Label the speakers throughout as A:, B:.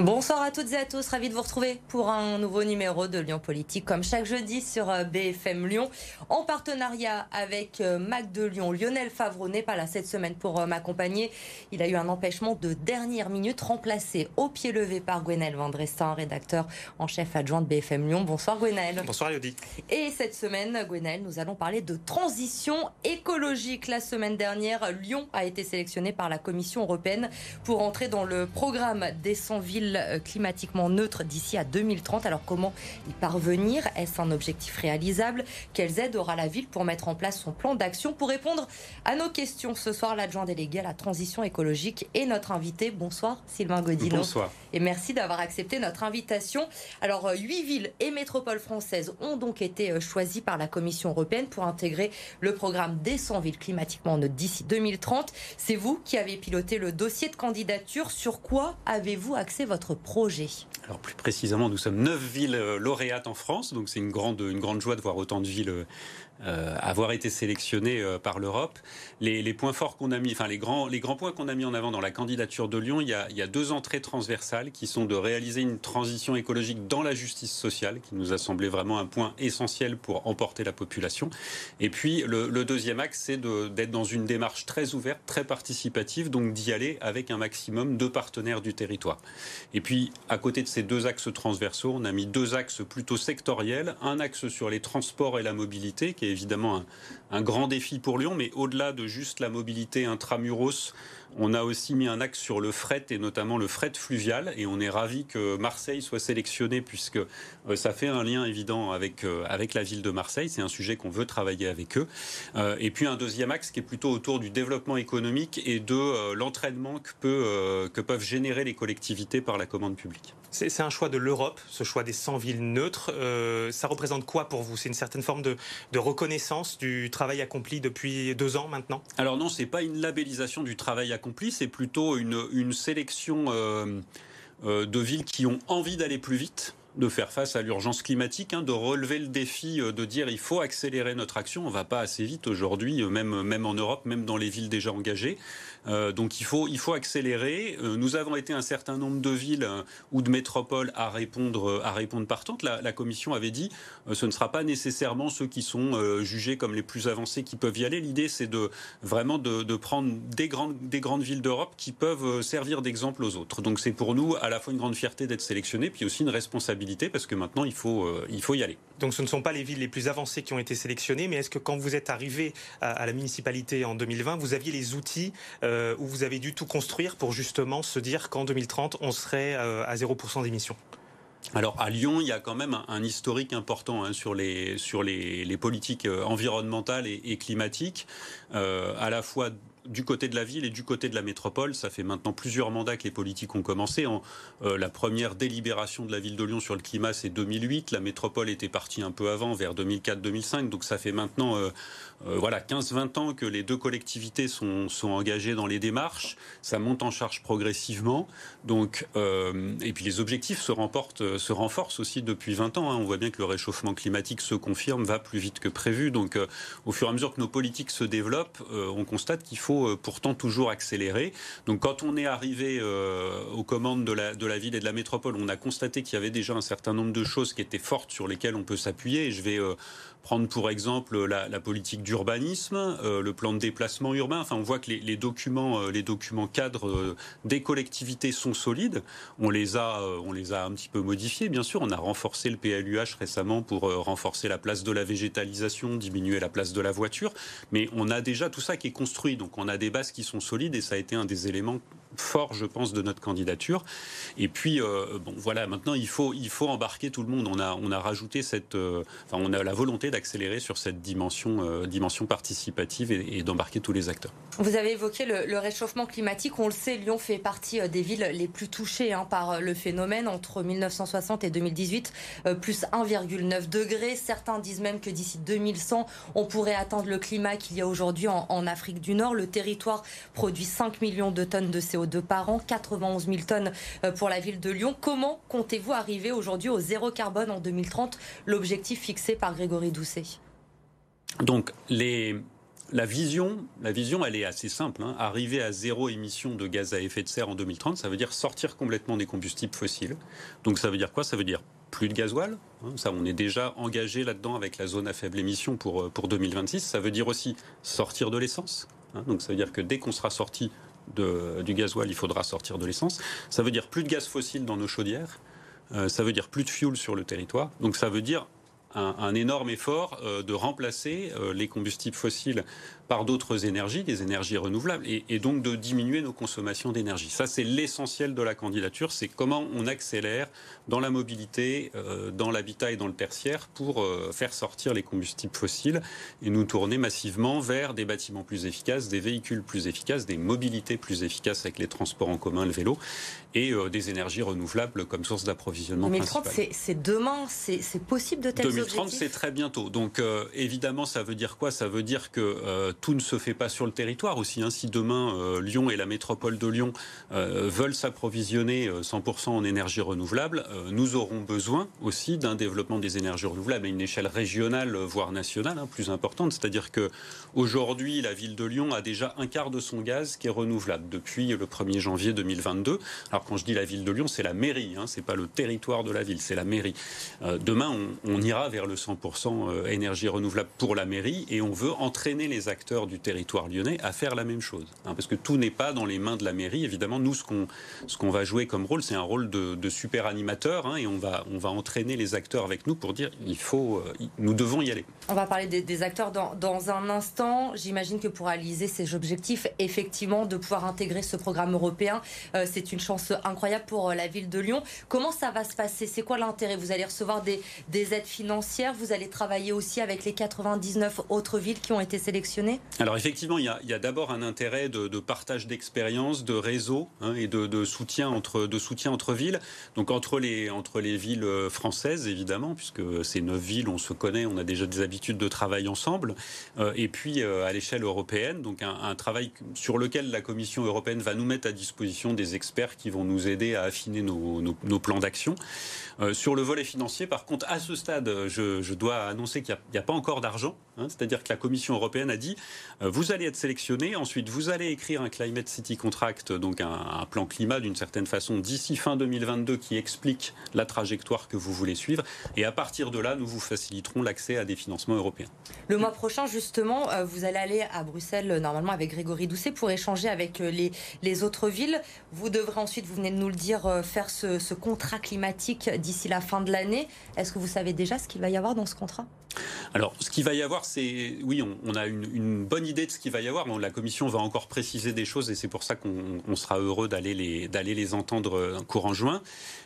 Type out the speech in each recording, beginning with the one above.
A: Bonsoir à toutes et à tous, ravi de vous retrouver pour un nouveau numéro de Lyon Politique, comme chaque jeudi sur euh, BFM Lyon, en partenariat avec euh, Mac de Lyon. Lionel Favreau n'est pas là cette semaine pour euh, m'accompagner. Il a eu un empêchement de dernière minute, remplacé au pied levé par Gwenel Vendrestin, rédacteur en chef adjoint de BFM Lyon. Bonsoir Gwenel.
B: Bonsoir Elodie.
A: Et cette semaine, Gwenel, nous allons parler de transition écologique. La semaine dernière, Lyon a été sélectionné par la Commission européenne pour entrer dans le programme des 100 villes euh, climatiquement neutre d'ici à 2030. Alors comment y parvenir? Est-ce un objectif réalisable? Quelles aides aura la ville pour mettre en place son plan d'action? Pour répondre à nos questions ce soir, l'adjoint délégué à la transition écologique et notre invité. Bonsoir Sylvain Godino.
B: Bonsoir.
A: Et merci d'avoir accepté notre invitation. Alors, euh, huit villes et métropoles françaises ont donc été euh, choisies par la Commission européenne pour intégrer le programme des 100 villes climatiquement neutres d'ici 2030. C'est vous qui avez piloté le dossier de candidature. Sur quoi avez-vous axé votre projet?
B: Alors plus précisément, nous sommes neuf villes euh, lauréates en France, donc c'est une grande, une grande joie de voir autant de villes euh, avoir été sélectionné euh, par l'Europe. Les, points forts qu'on a mis, enfin les grands, les grands points qu'on a mis en avant dans la candidature de Lyon, il y, a, il y, a, deux entrées transversales qui sont de réaliser une transition écologique dans la justice sociale, qui nous a semblé vraiment un point essentiel pour emporter la population. Et puis le, le deuxième axe, c'est d'être dans une démarche très ouverte, très participative, donc d'y aller avec un maximum de partenaires du territoire. Et puis à côté de ces deux axes transversaux, on a mis deux axes plutôt sectoriels, un axe sur les transports et la mobilité, qui est évidemment un, grand défi pour Lyon, mais au-delà de juste la mobilité intramuros, on a aussi mis un axe sur le fret et notamment le fret fluvial et on est ravi que Marseille soit sélectionné puisque euh, ça fait un lien évident avec, euh, avec la ville de Marseille. C'est un sujet qu'on veut travailler avec eux. Euh, et puis un deuxième axe qui est plutôt autour du développement économique et de l'entraînement que, peut, que peuvent générer les collectivités par la commande publique.
C: C'est un choix de l'Europe, ce choix des 100 villes neutres. ça représente quoi pour vous? C'est une certaine forme de, de reconnaissance du travail accompli depuis deux ans maintenant?
B: Alors non, c'est pas une labellisation du travail accompli c'est plutôt une, sélection euh, euh, de villes qui ont envie d'aller plus vite de faire face à l'urgence climatique, hein, de relever le défi, euh, de dire il faut accélérer notre action. On va pas assez vite aujourd'hui, même, même en Europe, même dans les villes déjà engagées. Euh, donc il faut, il faut accélérer. Euh, nous avons été un certain nombre de villes euh, ou de métropoles à répondre, à répondre partantes. La, la Commission avait dit ce ne sera pas nécessairement ceux qui sont jugés comme les plus avancés qui peuvent y aller. L'idée, c'est de vraiment de, prendre des grandes, des grandes villes d'Europe qui peuvent servir d'exemple aux autres. Donc c'est pour nous à la fois une grande fierté d'être sélectionnés, puis aussi une responsabilité parce que maintenant il faut, il faut y aller.
C: Donc ce ne sont pas les villes les plus avancées qui ont été sélectionnées, mais est-ce que quand vous êtes arrivé à, la municipalité en 2020, vous aviez les outils où vous avez dû tout construire pour justement se dire qu'en 2030, on serait euh, à 0% d'émissions
B: alors à Lyon, il y a quand même un, historique important hein, sur, les, sur les, politiques euh, environnementales et, climatiques, euh, à la fois du côté de la ville et du côté de la métropole. Ça fait maintenant plusieurs mandats que les politiques ont commencé. En, euh, la première délibération de la ville de Lyon sur le climat, c'est 2008. La métropole était partie un peu avant, vers 2004-2005. Donc ça fait maintenant euh, euh, voilà 15-20 ans que les deux collectivités sont, engagées dans les démarches. Ça monte en charge progressivement. Donc, et puis les objectifs se, remportent, se renforcent aussi depuis 20 ans. Hein. On voit bien que le réchauffement climatique se confirme, va plus vite que prévu. Donc au fur et à mesure que nos politiques se développent, on constate qu'il faut euh, pourtant toujours accélérer. Donc quand on est arrivé euh, aux commandes de la, de la ville et de la métropole, on a constaté qu'il y avait déjà un certain nombre de choses qui étaient fortes sur lesquelles on peut s'appuyer. Et je vais euh, prendre pour exemple la, politique d'urbanisme, euh, le plan de déplacement urbain. Enfin, on voit que les, documents, euh, les documents cadres euh, des collectivités sont solides. On les a, on les a un petit peu modifiés, bien sûr. On a renforcé le PLUH récemment pour renforcer la place de la végétalisation, diminuer la place de la voiture. Mais on a déjà tout ça qui est construit. Donc, on a des bases qui sont solides et ça a été un des éléments fort, je pense, de notre candidature. Et puis, bon, voilà, maintenant, il faut, il faut embarquer tout le monde. On a, on a rajouté cette, enfin, on a la volonté d'accélérer sur cette dimension, euh, dimension participative et, d'embarquer tous les acteurs.
A: Vous avez évoqué le, réchauffement climatique. On le sait, Lyon fait partie des villes les plus touchées hein, par le phénomène. Entre 1960 et 2018, plus 1,9 degrés. Certains disent même que d'ici 2100, on pourrait atteindre le climat qu'il y a aujourd'hui en, Afrique du Nord. Le territoire produit 5 millions de tonnes de CO2 de par an, 91 000 tonnes euh, pour la ville de Lyon. Comment comptez-vous arriver aujourd'hui au zéro carbone en 2030, l'objectif fixé par Grégory Doucet
B: Donc, la vision, la vision, elle est assez simple. Hein. Arriver à zéro émission de gaz à effet de serre en 2030, ça veut dire sortir complètement des combustibles fossiles. Donc ça veut dire quoi? Ça veut dire plus de gasoil. Hein. Ça, on est déjà engagé là-dedans avec la zone à faible émission pour, euh, pour 2026. Ça veut dire aussi sortir de l'essence. Hein. Donc ça veut dire que dès qu'on sera sorti du gasoil, il faudra sortir de l'essence. Ça veut dire plus de gaz fossile dans nos chaudières. Euh, ça veut dire plus de fuel sur le territoire. Donc ça veut dire un, énorme effort euh, de remplacer euh, les combustibles fossiles par d'autres énergies, des énergies renouvelables, et, donc de diminuer nos consommations d'énergie. Ça, c'est l'essentiel de la candidature, c'est comment on accélère dans la mobilité, euh, dans l'habitat et dans le tertiaire pour euh, faire sortir les combustibles fossiles et nous tourner massivement vers des bâtiments plus efficaces, des véhicules plus efficaces, des mobilités plus efficaces avec les transports en commun, le vélo, et euh, des énergies renouvelables comme source d'approvisionnement
A: 2030, c'est demain, c'est possible de tels
B: 2030, c'est très bientôt. Donc évidemment, ça veut dire quoi? Ça veut dire que tout ne se fait pas sur le territoire aussi. Hein. Si demain euh, Lyon et la métropole de Lyon euh, veulent s'approvisionner 100% euh, en énergie renouvelable, nous aurons besoin aussi d'un développement des énergies renouvelables à une échelle régionale, voire nationale, hein, plus importante. C'est-à-dire que aujourd'hui, la ville de Lyon a déjà un quart de son gaz qui est renouvelable depuis le 1er janvier 2022. Alors quand je dis la ville de Lyon, c'est la mairie, hein, c'est pas le territoire de la ville, c'est la mairie. demain, on, on, ira vers le 100% énergie renouvelable pour la mairie et on veut entraîner les acteurs du territoire lyonnais à faire la même chose. Hein, parce que tout n'est pas dans les mains de la mairie. Évidemment, nous, ce qu'on va jouer comme rôle, c'est un rôle de, super animateur. Hein, et on va, on va entraîner les acteurs avec nous pour dire il faut, euh, nous devons y aller.
A: On va parler des, acteurs dans, un instant. J'imagine que pour réaliser ces objectifs, effectivement, de pouvoir intégrer ce programme européen, euh, c'est une chance incroyable pour euh, la ville de Lyon. Comment ça va se passer? C'est quoi l'intérêt? Vous allez recevoir des, des aides financières? Vous allez travailler aussi avec les 99 autres villes qui ont été sélectionnées?
B: Alors effectivement, il y a, d'abord un intérêt de, partage d'expérience, de réseau hein, et de, soutien entre, de soutien entre villes. Donc entre les, entre les villes euh, françaises, évidemment, puisque ces neuf villes, on se connaît, on a déjà des habitudes de travail ensemble. Euh, et puis euh, à l'échelle européenne, donc un, travail sur lequel la Commission européenne va nous mettre à disposition des experts qui vont nous aider à affiner nos, plans d'action. sur le volet financier, par contre, à ce stade, je, dois annoncer qu'il n'y a, pas encore d'argent. Hein. C'est-à-dire que la Commission européenne a dit euh, vous allez être sélectionné, ensuite vous allez écrire un Climate City Contract, donc un, plan climat d'une certaine façon d'ici fin 2022 qui explique la trajectoire que vous voulez suivre. Et à partir de là, nous vous faciliterons l'accès à des financements
A: Le mois prochain, justement, euh, vous allez aller à Bruxelles, euh, normalement avec Grégory Doucet, pour échanger avec les, les autres villes. Vous devrez ensuite, vous venez de nous le dire, faire ce, ce contrat climatique d'ici la fin de l'année. Est-ce que vous savez déjà ce qu'il va y avoir dans ce contrat?
B: Alors, ce qu'il va y avoir, c'est. Oui, on, a une, bonne idée de ce qu'il va y avoir. mais la Commission va encore préciser des choses et c'est pour ça qu'on sera heureux d'aller les, les entendre euh, courant juin.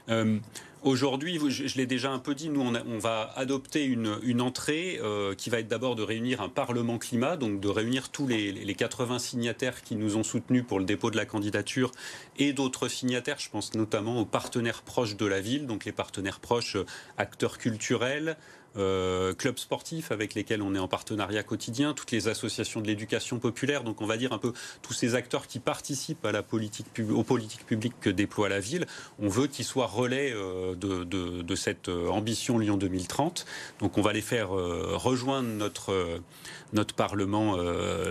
B: Euh, aujourd'hui, je, l'ai déjà un peu dit, nous, on, va adopter une, entrée euh, qui va être d'abord de réunir un Parlement climat, donc de réunir tous les, les, 80 signataires qui nous ont soutenus pour le dépôt de la candidature et d'autres signataires. Je pense notamment aux partenaires proches de la ville, donc les partenaires proches, acteurs culturels, euh, clubs sportifs avec lesquels on est en partenariat quotidien, toutes les associations de l'éducation populaire, donc on va dire un peu tous ces acteurs qui participent à la politique, aux politiques publiques que déploie la ville. On veut qu'ils soient relais euh, de, cette euh, ambition Lyon 2030. Donc on va les faire rejoindre notre, notre Parlement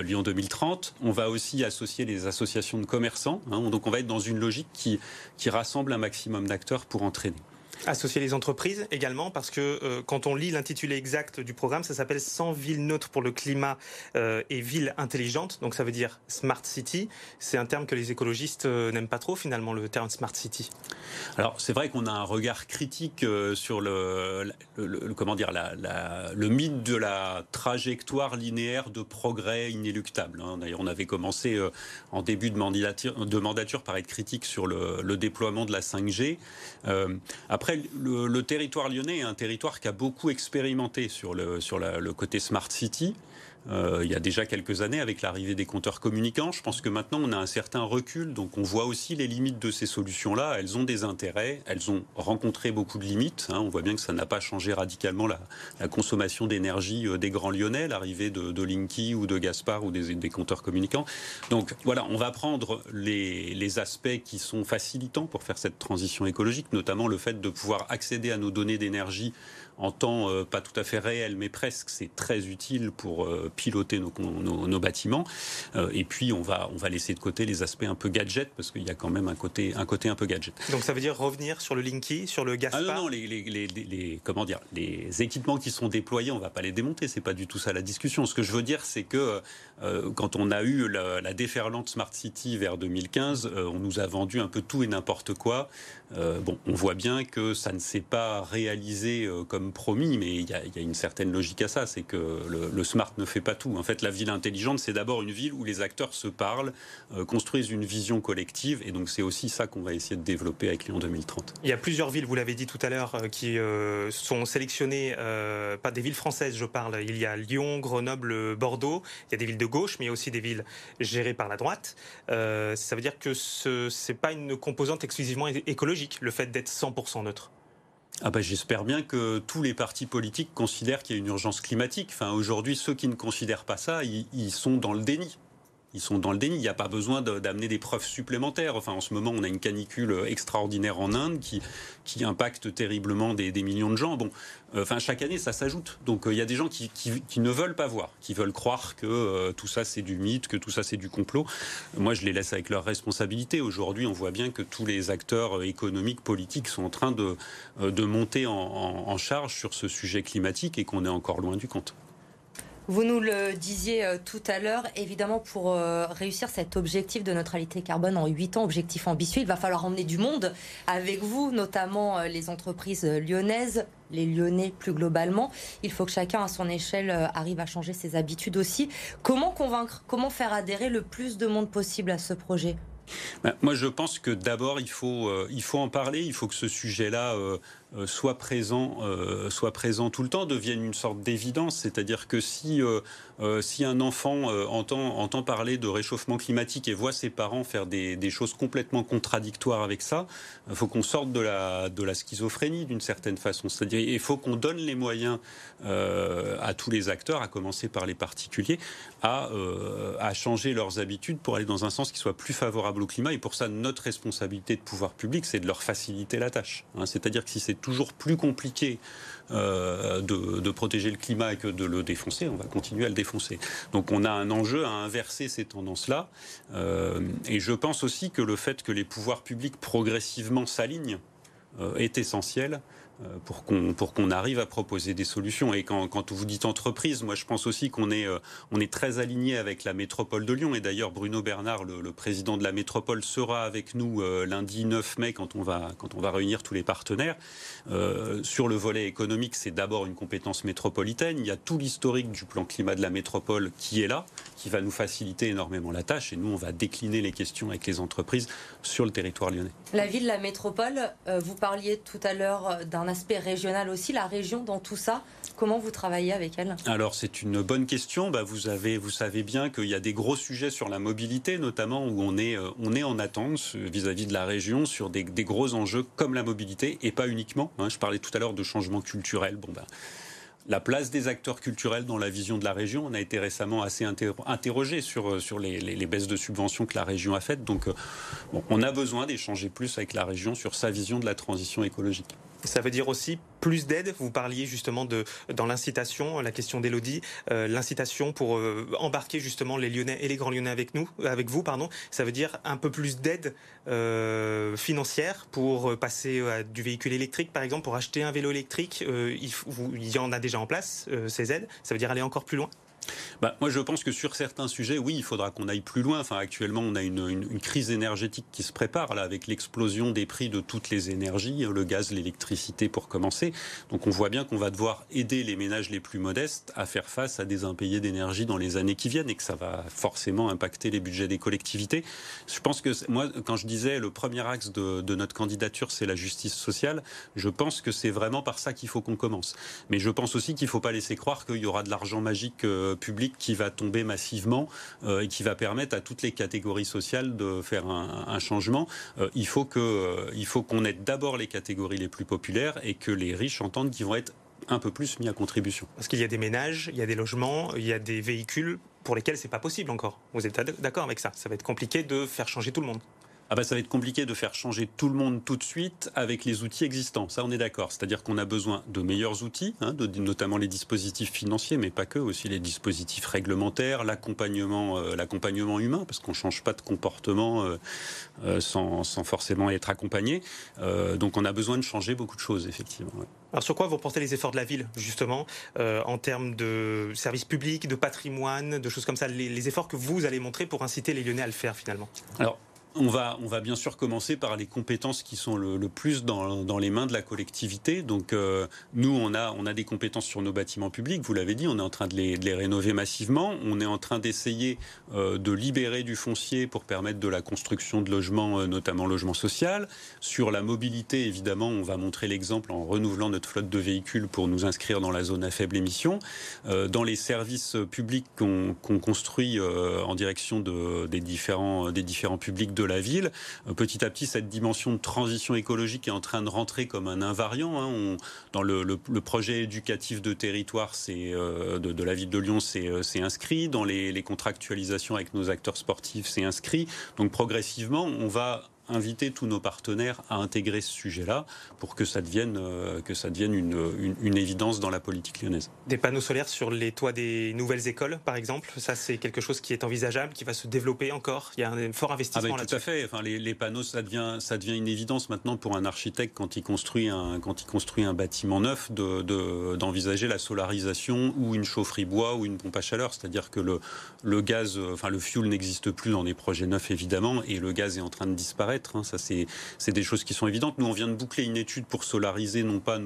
B: Lyon 2030. On va aussi associer les associations de commerçants. Hein. donc on va être dans une logique qui, qui rassemble un maximum d'acteurs pour entraîner.
C: Associer les entreprises également, parce que euh, quand on lit l'intitulé exact du programme, ça s'appelle 100 villes neutres pour le climat euh, et villes intelligentes. Donc ça veut dire Smart City. C'est un terme que les écologistes euh, n'aiment pas trop finalement, le terme Smart City.
B: Alors c'est vrai qu'on a un regard critique sur le, comment dire, le mythe de la trajectoire linéaire de progrès inéluctable. Hein. D'ailleurs, on avait commencé en début de mandature, de mandature par être critique sur le, déploiement de la 5G. après, le, territoire lyonnais est un territoire qui a beaucoup expérimenté sur le côté Smart City. Euh, il y a déjà quelques années avec l'arrivée des compteurs communicants. Je pense que maintenant on a un certain recul, donc on voit aussi les limites de ces solutions-là. Elles ont des intérêts, elles ont rencontré beaucoup de limites. Hein. On voit bien que ça n'a pas changé radicalement la, consommation d'énergie euh, des grands lyonnais, l'arrivée de, Linky ou de Gaspard ou des, compteurs communicants. Donc voilà, on va prendre les, aspects qui sont facilitants pour faire cette transition écologique, notamment le fait de pouvoir accéder à nos données d'énergie en temps euh, pas tout à fait réel, mais presque, c'est très utile pour piloter nos, nos, bâtiments. Euh, et puis, on va, on va laisser de côté les aspects un peu gadget, parce qu'il y a quand même un côté, un côté un peu gadget.
C: Donc, ça veut dire revenir sur le Linky, sur le Gaspard
B: Ah non, non, les, les, les, comment dire, les équipements qui sont déployés, on va pas les démonter, c'est pas du tout ça la discussion. Ce que je veux dire, c'est que quand on a eu la, la, déferlante Smart City vers 2015, on nous a vendu un peu tout et n'importe quoi. bon, on voit bien que ça ne s'est pas réalisé comme promis, mais il y, a, une certaine logique à ça, c'est que le, smart ne fait pas tout. En fait, la ville intelligente, c'est d'abord une ville où les acteurs se parlent, euh, construisent une vision collective, et donc c'est aussi ça qu'on va essayer de développer avec Lyon 2030.
C: Il y a plusieurs villes, vous l'avez dit tout à l'heure, euh, qui euh, sont sélectionnées, pas des villes françaises, je parle. Il y a Lyon, Grenoble, Bordeaux. Il y a des villes de gauche, mais aussi des villes gérées par la droite. ça veut dire que ce n'est pas une composante exclusivement écologique, le fait d'être 100% neutre.
B: Ah bah, j'espère bien que tous les partis politiques considèrent qu'il y a une urgence climatique. Enfin, aujourd'hui, ceux qui ne considèrent pas ça, ils sont dans le déni ils sont dans le déni. Il n'y a pas besoin d'amener des preuves supplémentaires. Enfin, en ce moment, on a une canicule extraordinaire en Inde qui, impacte terriblement des, millions de gens. Bon, euh, enfin, chaque année, ça s'ajoute. Donc, euh, il y a des gens qui, ne veulent pas voir, qui veulent croire que euh, tout ça, c'est du mythe, que tout ça, c'est du complot. Moi, je les laisse avec leurs responsabilités. Aujourd'hui, on voit bien que tous les acteurs économiques, politiques sont en train de monter en charge sur ce sujet climatique et qu'on est encore loin du compte.
A: Vous nous le disiez euh, tout à l'heure, évidemment, pour euh, réussir cet objectif de neutralité carbone en 8 ans, objectif ambitieux, il va falloir emmener du monde avec vous, notamment euh, les entreprises lyonnaises, les Lyonnais plus globalement. Il faut que chacun à son échelle arrive à changer ses habitudes aussi. Comment convaincre, comment faire adhérer le plus de monde possible à ce projet?
B: Ben, moi, je pense que d'abord, il faut, il faut en parler. Il faut que ce sujet-là soit présent, euh, soit présent tout le temps, devienne une sorte d'évidence. C'est-à-dire que si, euh, si un enfant entend, entend parler de réchauffement climatique et voit ses parents faire des, des choses complètement contradictoires avec ça, il faut qu'on sorte de la, de la schizophrénie d'une certaine façon. C'est-à-dire il faut qu'on donne les moyens à tous les acteurs, à commencer par les particuliers, à, à changer leurs habitudes pour aller dans un sens qui soit plus favorable au climat. Et pour ça, notre responsabilité de pouvoir public, c'est de leur faciliter la tâche. Hein. C'est-à-dire que si c'est toujours plus compliqué euh, de, protéger le climat que de le défoncer, on va continuer à le défoncer. Donc on a un enjeu à inverser ces tendances-là. Euh, et je pense aussi que le fait que les pouvoirs publics progressivement s'alignent euh, est essentiel pour qu'on pour qu'on arrive à proposer des solutions. Et quand, quand vous dites entreprise, moi je pense aussi qu'on est euh, on est très aligné avec la métropole de Lyon. Et d'ailleurs Bruno Bernard, le, président de la métropole, sera avec nous euh, lundi 9 mai quand on va quand on va réunir tous les partenaires. sur le volet économique, c'est d'abord une compétence métropolitaine. Il y a tout l'historique du plan climat de la métropole qui est là, qui va nous faciliter énormément la tâche. Et nous, on va décliner les questions avec les entreprises sur le territoire lyonnais.
A: La ville, la métropole, vous parliez tout à l'heure d'un aspect régional aussi, la région dans tout ça Comment vous travaillez avec elle?
B: Alors c'est une bonne question. Bah, vous, avez, vous savez bien qu'il y a des gros sujets sur la mobilité, notamment où on est, euh, on est en attente vis-à-vis de la région sur des, gros enjeux comme la mobilité et pas uniquement. Hein. Je parlais tout à l'heure de changement culturel. Bon, bah, la place des acteurs culturels dans la vision de la région. On a été récemment assez interrogé sur, euh, les, baisses de subventions que la région a faites. Donc, euh, on a besoin d'échanger plus avec la région sur sa vision de la transition écologique.
C: Ça veut dire aussi plus d'aide. Vous parliez justement de dans l'incitation, la question d'Elodie, euh, l'incitation pour euh, embarquer justement les Lyonnais et les Grands Lyonnais avec nous, avec vous, pardon. Ça veut dire un peu plus d'aide euh, financière pour passer du véhicule électrique, par exemple, pour acheter un vélo électrique. il, il, y en a déjà en place ces aides. Ça veut dire aller encore plus loin?
B: Bah, moi, je pense que sur certains sujets, oui, il faudra qu'on aille plus loin. Enfin, actuellement, on a une, une, crise énergétique qui se prépare là, avec l'explosion des prix de toutes les énergies, le gaz, l'électricité, pour commencer. Donc, on voit bien qu'on va devoir aider les ménages les plus modestes à faire face à des impayés d'énergie dans les années qui viennent et que ça va forcément impacter les budgets des collectivités. Je pense que moi, quand je disais le premier axe de, de notre candidature, c'est la justice sociale, je pense que c'est vraiment par ça qu'il faut qu'on commence. Mais je pense aussi qu'il ne faut pas laisser croire qu'il y aura de l'argent magique euh, public qui va tomber massivement euh, et qui va permettre à toutes les catégories sociales de faire un, changement. Euh, il faut que, euh, il faut qu'on aide d'abord les catégories les plus populaires et que les riches entendent qu'ils vont être un peu plus mis à contribution.
C: Parce qu'il y a des ménages, il y a des logements, il y a des véhicules pour lesquels c'est pas possible encore. Vous êtes d'accord avec ça? Ça va être compliqué de faire changer tout le monde
B: ah bah ça va être compliqué de faire changer tout le monde tout de suite avec les outils existants. Ça, on est d'accord. C'est-à-dire qu'on a besoin de meilleurs outils, hein, de, notamment les dispositifs financiers, mais pas que, aussi les dispositifs réglementaires, l'accompagnement, euh, l'accompagnement humain, parce qu'on change pas de comportement euh, euh, sans, sans, forcément être accompagné. donc, on a besoin de changer beaucoup de choses, effectivement.
C: Alors, sur quoi vous portez les efforts de la ville, justement, en termes de services publics, de patrimoine, de choses comme ça, les, les efforts que vous allez montrer pour inciter les Lyonnais à le faire, finalement?
B: Alors, on va, on va bien sûr commencer par les compétences qui sont le, plus dans, les mains de la collectivité. Donc euh, nous, on a, on a des compétences sur nos bâtiments publics, vous l'avez dit, on est en train de les, rénover massivement. On est en train d'essayer euh, de libérer du foncier pour permettre de la construction de logements, euh, notamment logement social. Sur la mobilité, évidemment, on va montrer l'exemple en renouvelant notre flotte de véhicules pour nous inscrire dans la zone à faible émission. dans les services publics qu'on construit en direction des, différents, des différents publics de la ville. Euh, petit à petit, cette dimension de transition écologique est en train de rentrer comme un invariant. Hein. dans le, projet éducatif de territoire euh, de, la ville de Lyon, c'est euh, inscrit. Dans les, les contractualisations avec nos acteurs sportifs, c'est inscrit. Donc progressivement, on va inviter tous nos partenaires à intégrer ce sujet-là pour que ça devienne, euh, que ça devienne une, une, évidence dans la politique lyonnaise.
C: Des panneaux solaires sur les toits des nouvelles écoles, par exemple, ça c'est quelque chose qui est envisageable, qui va se développer encore? Il y a un fort investissement ah
B: ben, Tout à fait. Enfin, les, les, panneaux, ça devient, ça devient une évidence maintenant pour un architecte quand il construit un, quand il construit un bâtiment neuf d'envisager de, la solarisation ou une chaufferie bois ou une pompe à chaleur. C'est-à-dire que le, le gaz, enfin le fuel n'existe plus dans les projets neufs évidemment et le gaz est en train de disparaître. Hein. Ça, c'est des choses qui sont évidentes. Nous, on vient de boucler une étude pour solariser non pas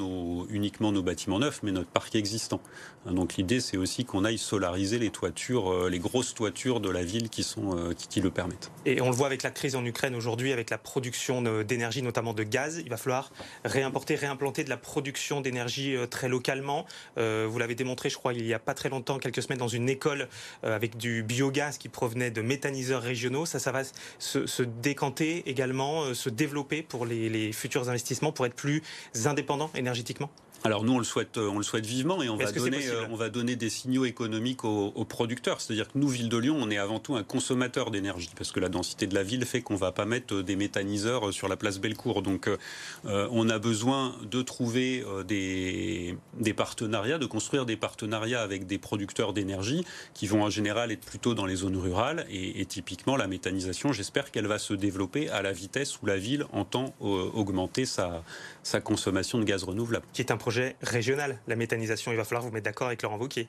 B: uniquement nos bâtiments neufs, mais notre parc existant. Hein, donc l'idée, c'est aussi qu'on aille solariser les toitures, euh, les grosses toitures de la ville euh, qui, le permettent.
C: Et on le voit avec la crise en Ukraine aujourd'hui, avec la production d'énergie, notamment de gaz. Il va falloir réimporter, réimplanter de la production d'énergie euh, très localement. vous l'avez démontré, je crois, il n'y a pas très longtemps, quelques semaines, dans une école avec du biogaz qui provenait de méthaniseurs régionaux. Ça, ça va se, se décanter également euh, se développer pour les, futurs investissements, pour être plus indépendants énergétiquement?
B: Alors nous on le souhaite, euh, on le souhaite vivement et on va donner, euh, on va donner des signaux économiques aux, producteurs. C'est-à-dire que nous, ville de Lyon, on est avant tout un consommateur d'énergie parce que la densité de la ville fait qu'on va pas mettre des méthaniseurs sur la place Bellecour. Donc on a besoin de trouver des, des partenariats, de construire des partenariats avec des producteurs d'énergie qui vont en général être plutôt dans les zones rurales et, et typiquement la méthanisation. J'espère qu'elle va se développer à la vitesse où la ville entend augmenter sa, sa consommation de gaz renouvelable.
C: Qui est un projet régional, la méthanisation. Il va falloir vous mettre d'accord avec Laurent Wauquiez.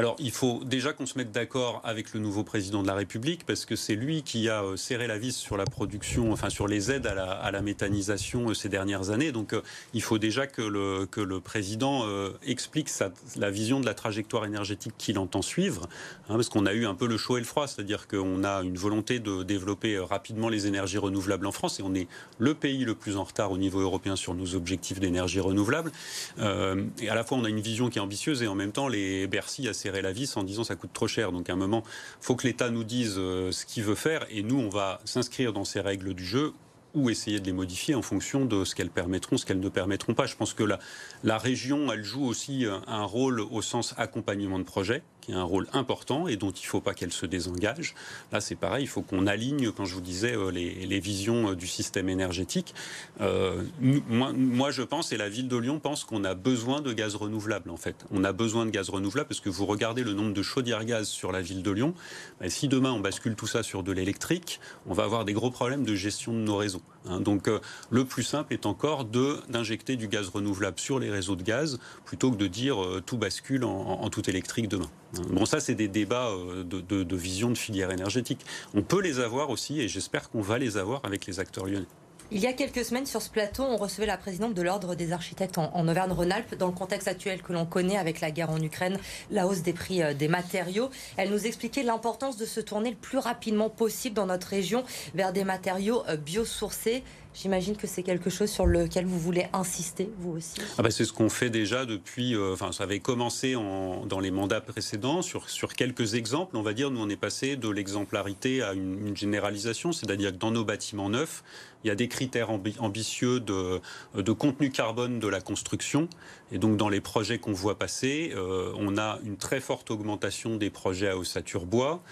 B: Alors, il faut déjà qu'on se mette d'accord avec le nouveau président de la République, parce que c'est lui qui a euh, serré la vis sur la production, enfin sur les aides à la, méthanisation euh, ces dernières années. Donc, euh, il faut déjà que le, président explique la vision de la trajectoire énergétique qu'il entend suivre, hein, parce qu'on a eu un peu le chaud et le froid, c'est-à-dire qu'on a une volonté de développer rapidement les énergies renouvelables en France, et on est le pays le plus en retard au niveau européen sur nos objectifs d'énergie renouvelable. et à la fois, on a une vision qui est ambitieuse, et en même temps, les Bercy a serré la vis en disant ça coûte trop cher. Donc à un moment, faut que l'État nous dise euh, ce qu'il veut faire et nous, on va s'inscrire dans ces règles du jeu ou essayer de les modifier en fonction de ce qu'elles permettront, ce qu'elles ne permettront pas. Je pense que la, la région, elle joue aussi un rôle au sens accompagnement de projet. Qui a un rôle important et dont il ne faut pas qu'elle se désengage. Là, c'est pareil, il faut qu'on aligne, quand je vous disais, euh, les, visions euh, du système énergétique. Euh, moi, je pense, et la ville de Lyon pense qu'on a besoin de gaz renouvelable, en fait. On a besoin de gaz renouvelable parce que vous regardez le nombre de chaudières gaz sur la ville de Lyon. Ben, si demain on bascule tout ça sur de l'électrique, on va avoir des gros problèmes de gestion de nos réseaux. Hein. Donc, le plus simple est encore d'injecter du gaz renouvelable sur les réseaux de gaz plutôt que de dire tout bascule en tout électrique demain. Bon, ça, c'est des débats euh, de, vision de filière énergétique. On peut les avoir aussi, et j'espère qu'on va les avoir avec les acteurs lyonnais.
A: Il y a quelques semaines, sur ce plateau, on recevait la présidente de l'Ordre des architectes en, Auvergne-Rhône-Alpes, dans le contexte actuel que l'on connaît avec la guerre en Ukraine, la hausse des prix euh, des matériaux. Elle nous expliquait l'importance de se tourner le plus rapidement possible dans notre région vers des matériaux euh, biosourcés. J'imagine que c'est quelque chose sur lequel vous voulez insister, vous aussi.
B: Ah bah c'est ce qu'on fait déjà depuis. Euh, ça avait commencé en, dans les mandats précédents sur, sur quelques exemples. On va dire, nous, on est passé de l'exemplarité à une, une généralisation, c'est-à-dire que dans nos bâtiments neufs, il y a des critères ambitieux de, de, contenu carbone de la construction. Et donc, dans les projets qu'on voit passer, euh, on a une très forte augmentation des projets à ossature bois.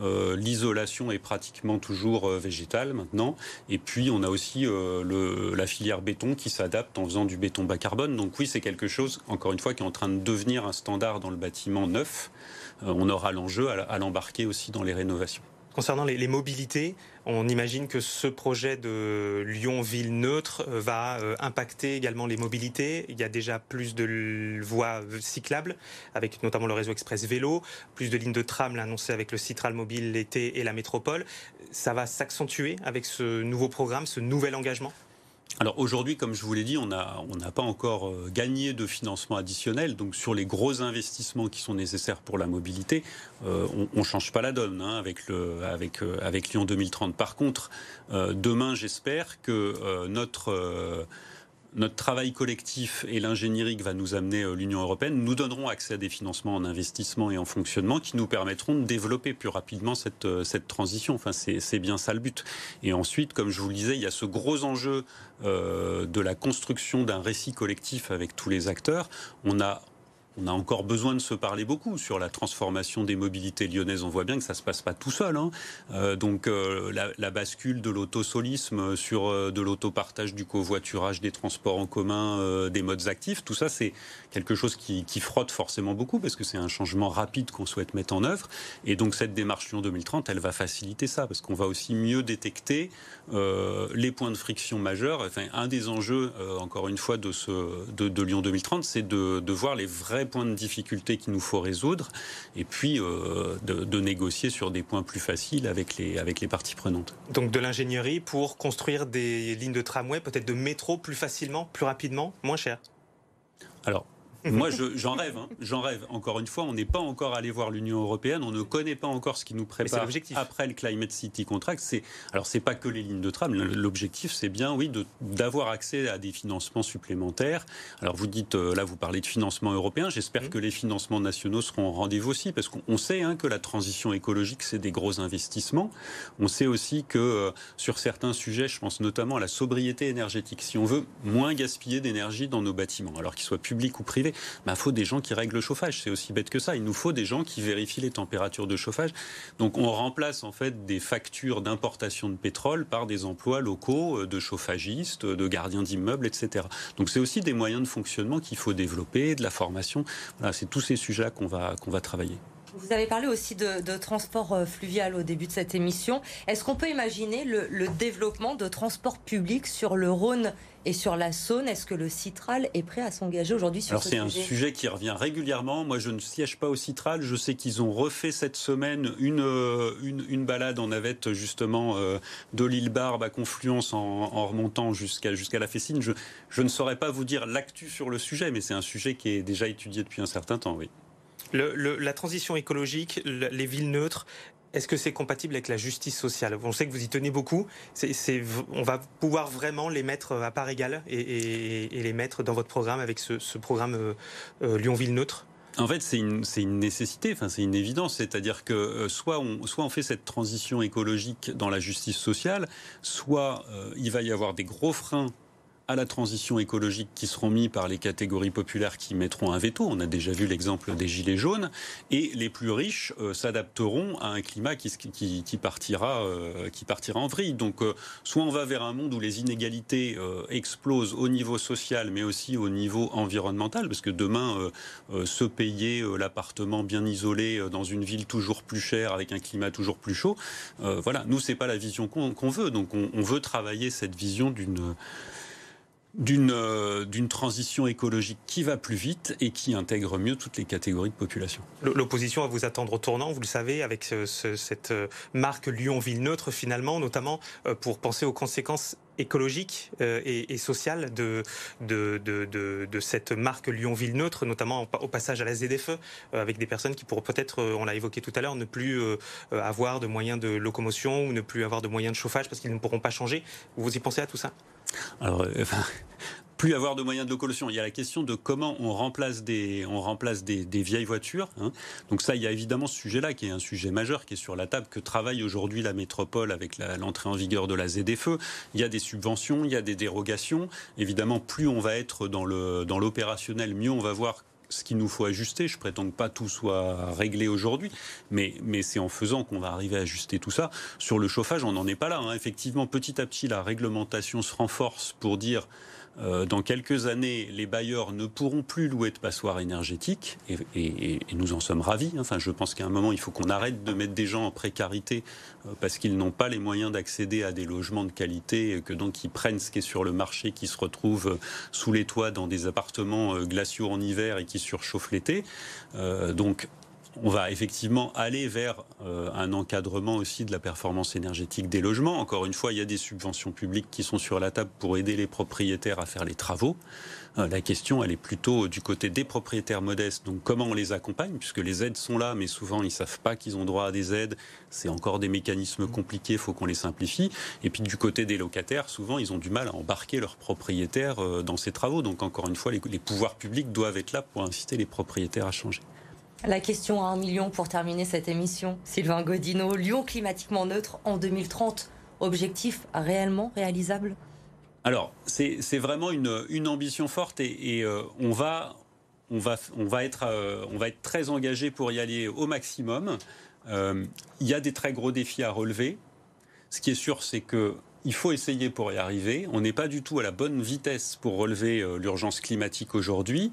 B: Euh, l'isolation est pratiquement toujours euh, végétale maintenant. Et puis, on a aussi le, la filière béton qui s'adapte en faisant du béton bas carbone. Donc, oui, c'est quelque chose, encore une fois, qui est en train de devenir un standard dans le bâtiment neuf. on aura l'enjeu à l'embarquer aussi dans les rénovations.
C: Concernant les, mobilités, on imagine que ce projet de Lyon-Ville neutre euh, va euh, impacter également les mobilités. Il y a déjà plus de voies cyclables, avec notamment le réseau express vélo, plus de lignes de tram, annoncé avec le Citral Mobile l'été et la métropole. Ça va s'accentuer avec ce nouveau programme, ce nouvel engagement?
B: Alors aujourd'hui, comme je vous l'ai dit, on n'a pas encore euh, gagné de financement additionnel. Donc sur les gros investissements qui sont nécessaires pour la mobilité, euh, on ne change pas la donne hein, avec, le, avec, euh, avec Lyon 2030. Par contre, demain, j'espère que notre notre travail collectif et l'ingénierie que va nous amener euh, l'Union européenne nous donneront accès à des financements en investissement et en fonctionnement qui nous permettront de développer plus rapidement cette, euh, transition. Enfin, c'est bien ça le but. Et ensuite, comme je vous le disais, il y a ce gros enjeu euh, de la construction d'un récit collectif avec tous les acteurs. On a on a encore besoin de se parler beaucoup sur la transformation des mobilités lyonnaises. On voit bien que ça ne se passe pas tout seul. Hein. Euh, donc euh, la, bascule de l'autosolisme sur euh, de l'autopartage du covoiturage, des transports en commun, des modes actifs, tout ça c'est quelque chose qui, frotte forcément beaucoup parce que c'est un changement rapide qu'on souhaite mettre en œuvre. Et donc cette démarche Lyon 2030, elle va faciliter ça parce qu'on va aussi mieux détecter les points de friction majeurs. Enfin, un des enjeux, encore une fois, de, Lyon 2030, c'est de voir les vrais points de difficulté qu'il nous faut résoudre, et puis euh, de, négocier sur des points plus faciles avec les, avec les parties prenantes.
C: Donc de l'ingénierie pour construire des lignes de tramway, peut-être de métro plus facilement, plus rapidement, moins cher?
B: Alors, moi, j'en rêve. Hein. J'en rêve. Encore une fois, on n'est pas encore allé voir l'Union européenne. On ne connaît pas encore ce qui nous prépare après le Climate City Contract. C'est alors c'est pas que les lignes de tram. L'objectif, c'est bien, oui, d'avoir accès à des financements supplémentaires. Alors vous dites euh, là, vous parlez de financement européen. J'espère mmh. que les financements nationaux seront au rendez-vous aussi, parce qu'on sait hein, que la transition écologique, c'est des gros investissements. On sait aussi que euh, sur certains sujets, je pense notamment à la sobriété énergétique. Si on veut moins gaspiller d'énergie dans nos bâtiments, alors qu'ils soient publics ou privés, il faut des gens qui règlent le chauffage. C'est aussi bête que ça. Il nous faut des gens qui vérifient les températures de chauffage. Donc on remplace en fait des factures d'importation de pétrole par des emplois locaux euh, de chauffagistes, de gardiens d'immeubles, etc. Donc c'est aussi des moyens de fonctionnement qu'il faut développer, de la formation. C'est tous ces sujets-là qu'on va, qu'on va travailler.
A: Vous avez parlé aussi de, transport euh, fluvial au début de cette émission. Est-ce qu'on peut imaginer le, développement de transport public sur le Rhône et sur la Saône? Est-ce que le Citral est prêt à s'engager aujourd'hui sur ce
B: sujet Alors c'est un sujet? qui revient régulièrement. Moi, je ne siège pas au Citral. Je sais qu'ils ont refait cette semaine une, euh, une, balade en navette justement euh, de l'île Barbe à Confluence en, remontant jusqu'à jusqu'à la Fessine. Je, je ne saurais pas vous dire l'actu sur le sujet, mais c'est un sujet qui est déjà étudié depuis un certain temps, oui
C: la transition écologique, les villes neutres, est-ce que c'est compatible avec la justice sociale? On sait que vous y tenez beaucoup. on va pouvoir vraiment les mettre à part égale et, les mettre dans votre programme avec ce, programme euh, euh, Lyon-Ville neutre?
B: En fait, c'est une, nécessité, enfin, c'est une évidence. C'est-à-dire que euh, soit, on, soit on fait cette transition écologique dans la justice sociale, soit il va y avoir des gros freins à la transition écologique qui seront mis par les catégories populaires qui mettront un veto. On a déjà vu l'exemple des gilets jaunes. Et les plus riches euh, s'adapteront à un climat qui, qui, partira, euh, qui partira en vrille. Donc, euh, soit on va vers un monde où les inégalités explosent au niveau social, mais aussi au niveau environnemental, parce que demain, se payer l'appartement bien isolé dans une ville toujours plus chère, avec un climat toujours plus chaud, voilà, nous, c'est pas la vision qu'on veut. Donc, on, on veut travailler cette vision d'une euh, d'une transition écologique qui va plus vite et qui intègre mieux toutes les catégories de population.
C: L'opposition va vous attendre au tournant, vous le savez, avec cette euh, marque Lyon-Ville neutre finalement, notamment euh, pour penser aux conséquences écologiques et, sociales de, de, de, cette marque Lyon-Ville neutre, notamment au passage à la ZFE, avec des personnes qui pourront peut-être, on l'a évoqué tout à l'heure, ne plus avoir de moyens de locomotion ou ne plus avoir de moyens de chauffage parce qu'ils ne pourront pas changer. Vous y pensez à tout ça?
B: Alors, euh, plus avoir de moyens de locomotion. Il y a la question de comment on remplace des, on remplace des, vieilles voitures. Hein. Donc ça, il y a évidemment ce sujet-là qui est un sujet majeur qui est sur la table, que travaille aujourd'hui la métropole avec l'entrée en vigueur de la ZFE. Il y a des subventions, il y a des dérogations. Évidemment, plus on va être dans l'opérationnel, dans mieux on va voir ce qu'il nous faut ajuster. Je prétends que pas tout soit réglé aujourd'hui, mais, mais c'est en faisant qu'on va arriver à ajuster tout ça. Sur le chauffage, on n'en est pas là. Hein. Effectivement, petit à petit, la réglementation se renforce pour dire euh, dans quelques années, les bailleurs ne pourront plus louer de passoires énergétiques, et, nous en sommes ravis. Enfin, je pense qu'à un moment, il faut qu'on arrête de mettre des gens en précarité euh, parce qu'ils n'ont pas les moyens d'accéder à des logements de qualité, et que donc ils prennent ce qui est sur le marché, qui se retrouvent euh, sous les toits dans des appartements glaciaux en hiver et qui surchauffent l'été. donc, on va effectivement aller vers euh, un encadrement aussi de la performance énergétique des logements. Encore une fois, il y a des subventions publiques qui sont sur la table pour aider les propriétaires à faire les travaux. Euh, la question, elle est plutôt du côté des propriétaires modestes. Donc, comment on les accompagne? Puisque les aides sont là, mais souvent, ils ne savent pas qu'ils ont droit à des aides. C'est encore des mécanismes compliqués, il faut qu'on les simplifie. Et puis, du côté des locataires, souvent, ils ont du mal à embarquer leurs propriétaires euh, dans ces travaux. Donc, encore une fois, les pouvoirs publics doivent être là pour inciter les propriétaires à changer.
A: La question à un million pour terminer cette émission. Sylvain Godino, Lyon climatiquement neutre en 2030. Objectif réellement réalisable?
B: Alors, c'est vraiment une, ambition forte et, on va être très engagé pour y aller au maximum. Euh, il y a des très gros défis à relever. Ce qui est sûr, c'est que il faut essayer pour y arriver. On n'est pas du tout à la bonne vitesse pour relever l'urgence climatique aujourd'hui.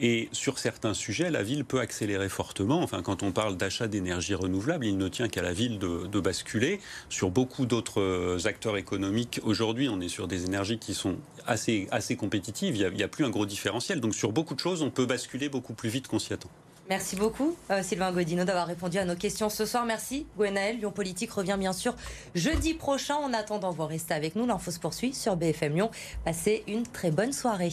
B: Et sur certains sujets, la ville peut accélérer fortement. Enfin, quand on parle d'achat d'énergie renouvelable, il ne tient qu'à la ville de, basculer. Sur beaucoup d'autres euh, acteurs économiques, aujourd'hui, on est sur des énergies qui sont assez, assez compétitives. Il n'y a, plus un gros différentiel. Donc, sur beaucoup de choses, on peut basculer beaucoup plus vite qu'on s'y attend.
A: Merci beaucoup, euh, Sylvain Godino, d'avoir répondu à nos questions ce soir. Merci, Gwenaël. Lyon Politique revient bien sûr jeudi prochain. En attendant, vous restez avec nous. L'info se poursuit sur BFM Lyon. Passez une très bonne soirée.